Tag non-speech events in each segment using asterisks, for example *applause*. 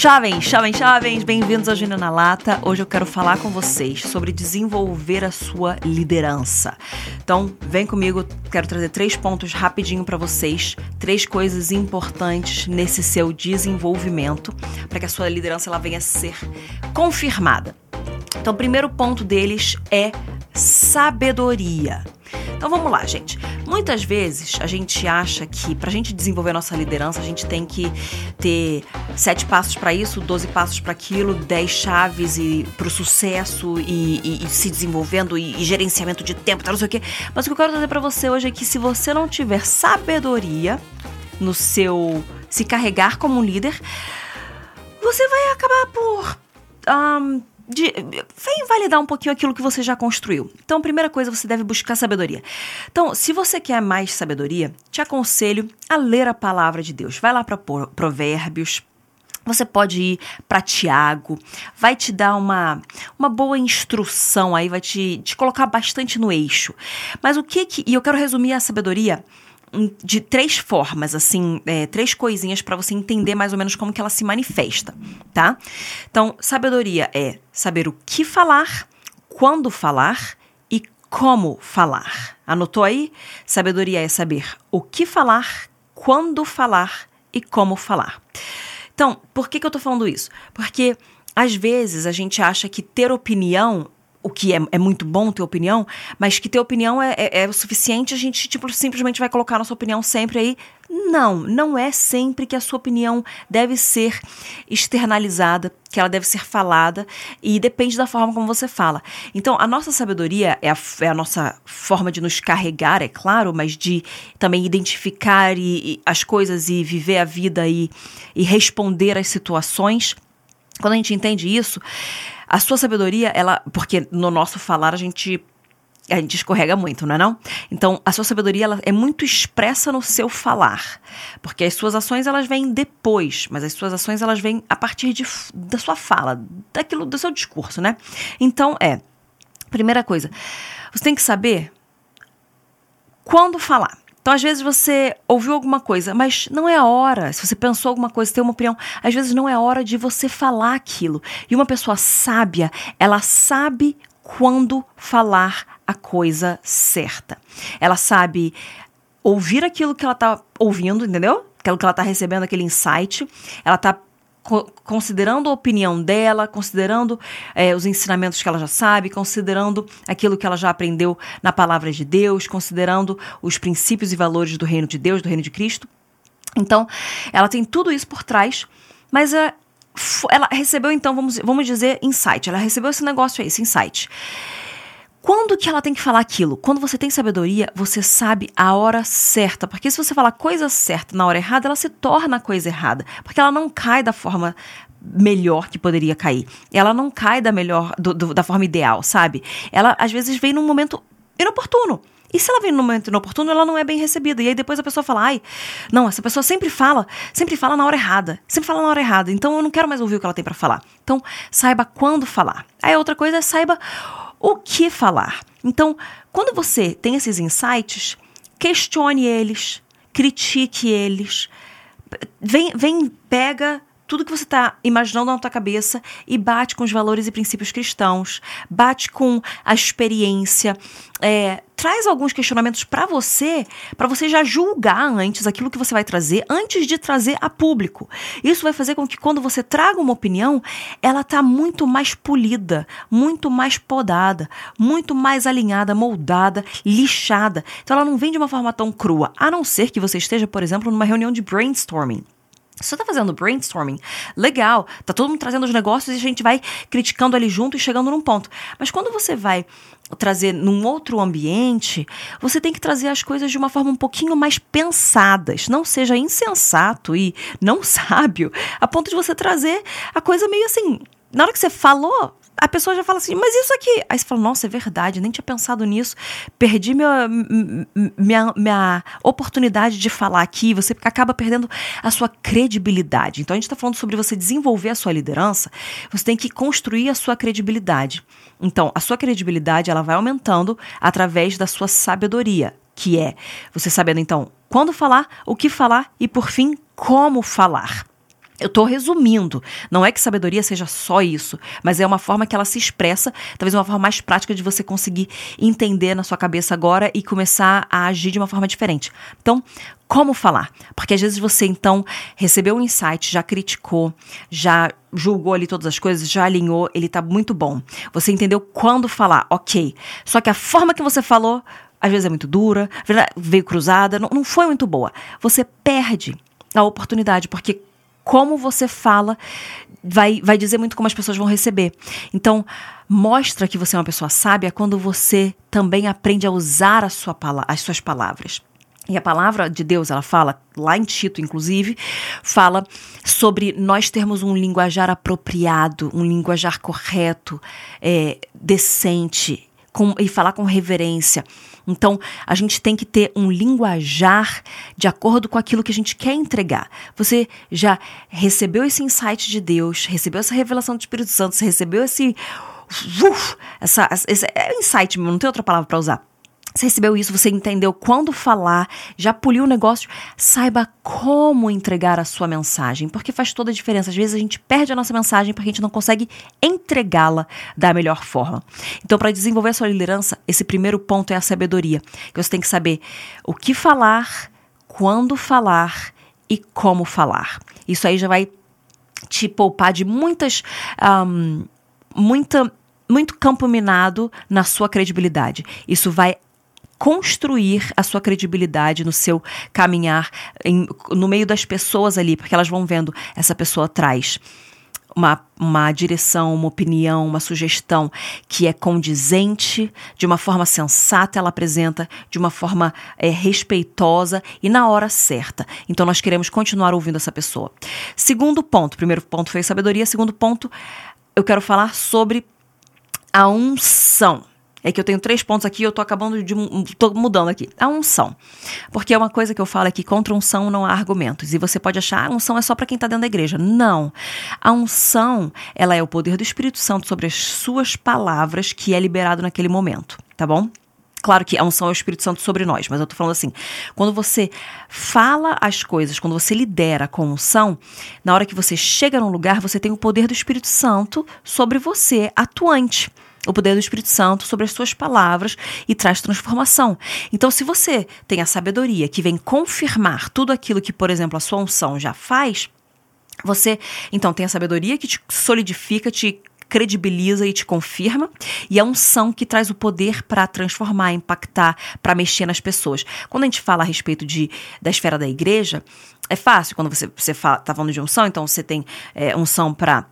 Jovens, jovens, jovens, bem-vindos ao Gênio na Lata. Hoje eu quero falar com vocês sobre desenvolver a sua liderança. Então, vem comigo, quero trazer três pontos rapidinho para vocês, três coisas importantes nesse seu desenvolvimento para que a sua liderança ela venha a ser confirmada. Então, o primeiro ponto deles é sabedoria. Então vamos lá, gente. Muitas vezes a gente acha que para a gente desenvolver a nossa liderança, a gente tem que ter sete passos para isso, doze passos para aquilo, dez chaves e para o sucesso e, e, e, se desenvolvendo e, e, gerenciamento de tempo, tal, não sei o quê. Mas o que eu quero dizer para você hoje é que se você não tiver sabedoria no seu se carregar como um líder, você vai acabar por um, de, vem validar um pouquinho aquilo que você já construiu. Então, a primeira coisa, você deve buscar sabedoria. Então, se você quer mais sabedoria, te aconselho a ler a palavra de Deus. Vai lá para Provérbios, você pode ir para Tiago, vai te dar uma, uma boa instrução aí, vai te, te colocar bastante no eixo. Mas o que que. E eu quero resumir a sabedoria de três formas, assim, é, três coisinhas para você entender mais ou menos como que ela se manifesta, tá? Então, sabedoria é saber o que falar, quando falar e como falar. Anotou aí? Sabedoria é saber o que falar, quando falar e como falar. Então, por que, que eu tô falando isso? Porque às vezes a gente acha que ter opinião o que é, é, muito bom ter opinião, mas que ter opinião é, é, é, o suficiente, a gente tipo, simplesmente vai colocar a nossa opinião sempre aí. Não, não é sempre que a sua opinião deve ser externalizada, que ela deve ser falada, e depende da forma como você fala. Então, a nossa sabedoria é a, é a nossa forma de nos carregar, é claro, mas de também identificar e, e as coisas e viver a vida e, e responder às situações. Quando a gente entende isso, a sua sabedoria, ela. Porque no nosso falar a gente a gente escorrega muito, não é não? Então, a sua sabedoria ela é muito expressa no seu falar, porque as suas ações elas vêm depois, mas as suas ações elas vêm a partir de, da sua fala, daquilo do seu discurso, né? Então, é, primeira coisa, você tem que saber quando falar. Então, às vezes você ouviu alguma coisa, mas não é a hora. Se você pensou alguma coisa, tem uma opinião, às vezes não é a hora de você falar aquilo. E uma pessoa sábia, ela sabe quando falar a coisa certa. Ela sabe ouvir aquilo que ela está ouvindo, entendeu? Aquilo que ela está recebendo, aquele insight. Ela está considerando a opinião dela, considerando é, os ensinamentos que ela já sabe, considerando aquilo que ela já aprendeu na palavra de Deus, considerando os princípios e valores do reino de Deus, do reino de Cristo. Então, ela tem tudo isso por trás, mas é, ela recebeu, então, vamos, vamos dizer, insight. Ela recebeu esse negócio aí, esse insight. Quando que ela tem que falar aquilo? Quando você tem sabedoria, você sabe a hora certa. Porque se você falar coisa certa na hora errada, ela se torna a coisa errada. Porque ela não cai da forma melhor que poderia cair. Ela não cai da melhor, do, do, da forma ideal, sabe? Ela às vezes vem num momento inoportuno. E se ela vem num momento inoportuno, ela não é bem recebida. E aí depois a pessoa fala, ai, não, essa pessoa sempre fala, sempre fala na hora errada. Sempre fala na hora errada. Então eu não quero mais ouvir o que ela tem para falar. Então, saiba quando falar. Aí outra coisa é saiba o que falar. Então, quando você tem esses insights, questione eles, critique eles, vem, vem pega tudo que você está imaginando na tua cabeça e bate com os valores e princípios cristãos, bate com a experiência, é, traz alguns questionamentos para você, para você já julgar antes aquilo que você vai trazer, antes de trazer a público. Isso vai fazer com que quando você traga uma opinião, ela tá muito mais polida, muito mais podada, muito mais alinhada, moldada, lixada. Então ela não vem de uma forma tão crua, a não ser que você esteja, por exemplo, numa reunião de brainstorming. Você tá fazendo brainstorming, legal, tá todo mundo trazendo os negócios e a gente vai criticando ali junto e chegando num ponto. Mas quando você vai trazer num outro ambiente, você tem que trazer as coisas de uma forma um pouquinho mais pensadas. Não seja insensato e não *laughs* sábio, a ponto de você trazer a coisa meio assim. Na hora que você falou, a pessoa já fala assim, mas isso aqui. Aí você fala, nossa, é verdade, nem tinha pensado nisso. Perdi minha, minha, minha oportunidade de falar aqui. Você acaba perdendo a sua credibilidade. Então a gente está falando sobre você desenvolver a sua liderança. Você tem que construir a sua credibilidade. Então, a sua credibilidade ela vai aumentando através da sua sabedoria, que é você sabendo então quando falar, o que falar e por fim como falar. Eu estou resumindo. Não é que sabedoria seja só isso, mas é uma forma que ela se expressa, talvez uma forma mais prática de você conseguir entender na sua cabeça agora e começar a agir de uma forma diferente. Então, como falar? Porque às vezes você então recebeu um insight, já criticou, já julgou ali todas as coisas, já alinhou, ele tá muito bom. Você entendeu quando falar, ok. Só que a forma que você falou, às vezes é muito dura, veio cruzada, não, não foi muito boa. Você perde a oportunidade, porque como você fala vai, vai dizer muito como as pessoas vão receber. Então, mostra que você é uma pessoa sábia quando você também aprende a usar a sua, as suas palavras. E a palavra de Deus, ela fala, lá em Tito, inclusive, fala sobre nós termos um linguajar apropriado, um linguajar correto, é, decente, com, e falar com reverência. Então, a gente tem que ter um linguajar de acordo com aquilo que a gente quer entregar. Você já recebeu esse insight de Deus, recebeu essa revelação do Espírito Santo, você recebeu esse. Uf, essa, esse, é insight, não tem outra palavra para usar. Você recebeu isso, você entendeu quando falar, já poliu o negócio, saiba como entregar a sua mensagem, porque faz toda a diferença. Às vezes a gente perde a nossa mensagem porque a gente não consegue entregá-la da melhor forma. Então, para desenvolver a sua liderança, esse primeiro ponto é a sabedoria. Que você tem que saber o que falar, quando falar e como falar. Isso aí já vai te poupar de muitas. Um, muita muito campo minado na sua credibilidade. Isso vai construir a sua credibilidade no seu caminhar em, no meio das pessoas ali, porque elas vão vendo essa pessoa atrás. Uma, uma direção, uma opinião, uma sugestão que é condizente, de uma forma sensata, ela apresenta de uma forma é, respeitosa e na hora certa. Então nós queremos continuar ouvindo essa pessoa. Segundo ponto, primeiro ponto foi sabedoria, segundo ponto, eu quero falar sobre a unção. É que eu tenho três pontos aqui e eu tô acabando de. tô mudando aqui. A unção. Porque é uma coisa que eu falo aqui: contra unção não há argumentos. E você pode achar, a unção é só para quem tá dentro da igreja. Não. A unção, ela é o poder do Espírito Santo sobre as suas palavras que é liberado naquele momento. Tá bom? Claro que a unção é o Espírito Santo sobre nós, mas eu tô falando assim: quando você fala as coisas, quando você lidera com unção, na hora que você chega num lugar, você tem o poder do Espírito Santo sobre você, atuante o poder do Espírito Santo sobre as suas palavras e traz transformação. Então, se você tem a sabedoria que vem confirmar tudo aquilo que, por exemplo, a sua unção já faz, você então tem a sabedoria que te solidifica, te credibiliza e te confirma, e a unção que traz o poder para transformar, impactar, para mexer nas pessoas. Quando a gente fala a respeito de, da esfera da igreja, é fácil. Quando você, você tá falando de unção, então você tem é, unção para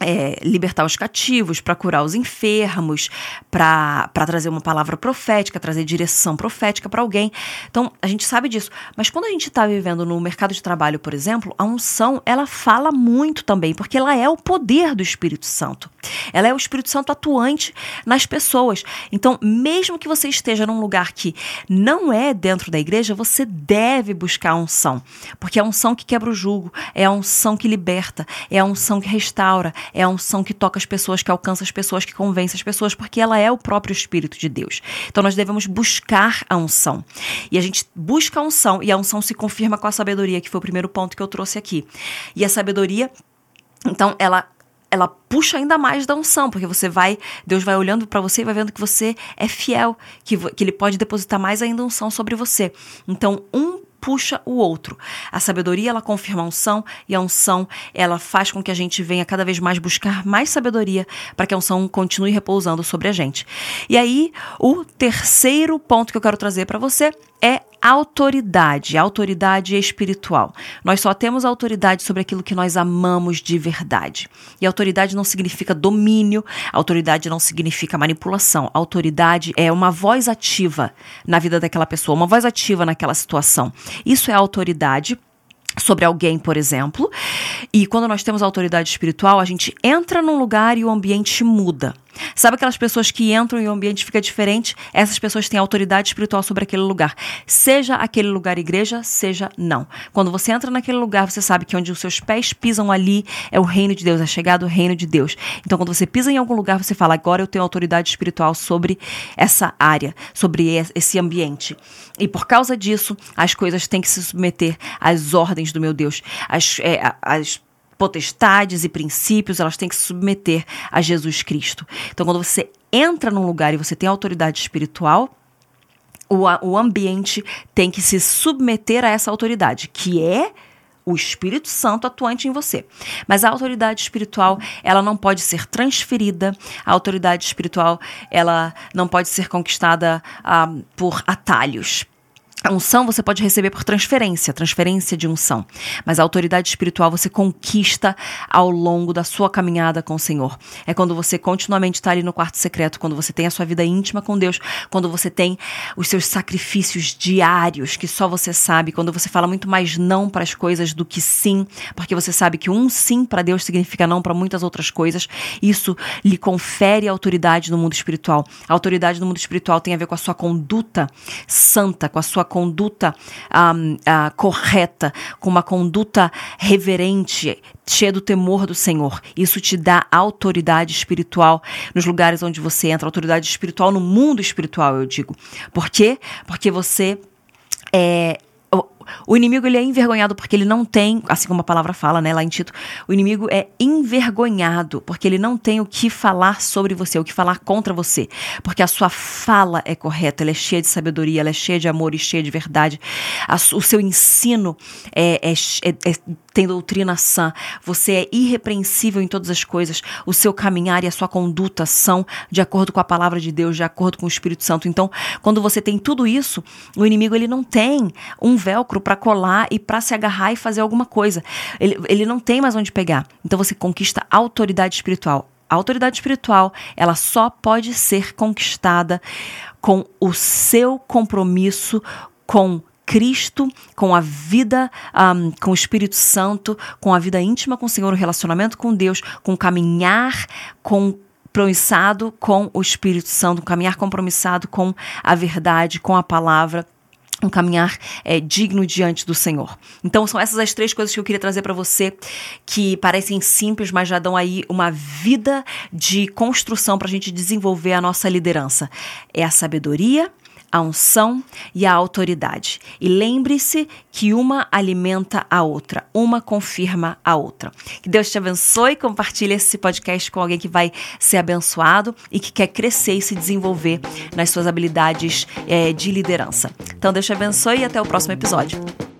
é, libertar os cativos, para curar os enfermos, para trazer uma palavra profética, trazer direção profética para alguém. Então, a gente sabe disso. Mas quando a gente está vivendo no mercado de trabalho, por exemplo, a unção, ela fala muito também, porque ela é o poder do Espírito Santo. Ela é o Espírito Santo atuante nas pessoas. Então, mesmo que você esteja num lugar que não é dentro da igreja, você deve buscar a unção. Porque é a unção que quebra o jugo, é a unção que liberta, é a unção que restaura, é a unção que toca as pessoas, que alcança as pessoas, que convence as pessoas, porque ela é o próprio Espírito de Deus. Então nós devemos buscar a unção. E a gente busca a unção, e a unção se confirma com a sabedoria, que foi o primeiro ponto que eu trouxe aqui. E a sabedoria, então, ela ela puxa ainda mais da unção, porque você vai, Deus vai olhando para você e vai vendo que você é fiel, que, que ele pode depositar mais ainda unção sobre você. Então, um puxa o outro. A sabedoria ela confirma a unção e a unção ela faz com que a gente venha cada vez mais buscar mais sabedoria para que a unção continue repousando sobre a gente. E aí, o terceiro ponto que eu quero trazer para você é autoridade, autoridade espiritual. Nós só temos autoridade sobre aquilo que nós amamos de verdade. E autoridade não significa domínio, autoridade não significa manipulação. Autoridade é uma voz ativa na vida daquela pessoa, uma voz ativa naquela situação. Isso é autoridade sobre alguém, por exemplo. E quando nós temos autoridade espiritual, a gente entra num lugar e o ambiente muda. Sabe aquelas pessoas que entram e o ambiente fica diferente? Essas pessoas têm autoridade espiritual sobre aquele lugar. Seja aquele lugar igreja, seja não. Quando você entra naquele lugar, você sabe que onde os seus pés pisam ali é o reino de Deus, é chegado o reino de Deus. Então, quando você pisa em algum lugar, você fala: agora eu tenho autoridade espiritual sobre essa área, sobre esse ambiente. E por causa disso, as coisas têm que se submeter às ordens do meu Deus, às, é, potestades e princípios, elas têm que se submeter a Jesus Cristo. Então, quando você entra num lugar e você tem autoridade espiritual, o, o ambiente tem que se submeter a essa autoridade, que é o Espírito Santo atuante em você. Mas a autoridade espiritual, ela não pode ser transferida, a autoridade espiritual, ela não pode ser conquistada ah, por atalhos. A unção você pode receber por transferência, transferência de unção. Mas a autoridade espiritual você conquista ao longo da sua caminhada com o Senhor. É quando você continuamente está ali no quarto secreto, quando você tem a sua vida íntima com Deus, quando você tem os seus sacrifícios diários que só você sabe, quando você fala muito mais não para as coisas do que sim, porque você sabe que um sim para Deus significa não para muitas outras coisas. Isso lhe confere autoridade no mundo espiritual. A autoridade no mundo espiritual tem a ver com a sua conduta santa, com a sua conduta um, uh, correta, com uma conduta reverente, cheia do temor do Senhor. Isso te dá autoridade espiritual nos lugares onde você entra, autoridade espiritual no mundo espiritual, eu digo. Por quê? Porque você é, o inimigo ele é envergonhado porque ele não tem, assim como a palavra fala, né, lá em Tito, o inimigo é envergonhado porque ele não tem o que falar sobre você, o que falar contra você, porque a sua fala é correta, ela é cheia de sabedoria, ela é cheia de amor e cheia de verdade. A, o seu ensino é, é, é, é tem doutrina sã, você é irrepreensível em todas as coisas, o seu caminhar e a sua conduta são de acordo com a palavra de Deus, de acordo com o Espírito Santo. Então, quando você tem tudo isso, o inimigo ele não tem um para colar e para se agarrar e fazer alguma coisa. Ele, ele não tem mais onde pegar. Então você conquista autoridade espiritual. A autoridade espiritual, ela só pode ser conquistada com o seu compromisso com Cristo, com a vida um, com o Espírito Santo, com a vida íntima com o Senhor, o relacionamento com Deus, com caminhar compromissado com o Espírito Santo, caminhar compromissado com a verdade, com a palavra um caminhar é, digno diante do Senhor. Então são essas as três coisas que eu queria trazer para você que parecem simples, mas já dão aí uma vida de construção para a gente desenvolver a nossa liderança. É a sabedoria, a unção e a autoridade. E lembre-se que uma alimenta a outra, uma confirma a outra. Que Deus te abençoe, compartilhe esse podcast com alguém que vai ser abençoado e que quer crescer e se desenvolver nas suas habilidades é, de liderança. Então Deus te abençoe e até o próximo episódio.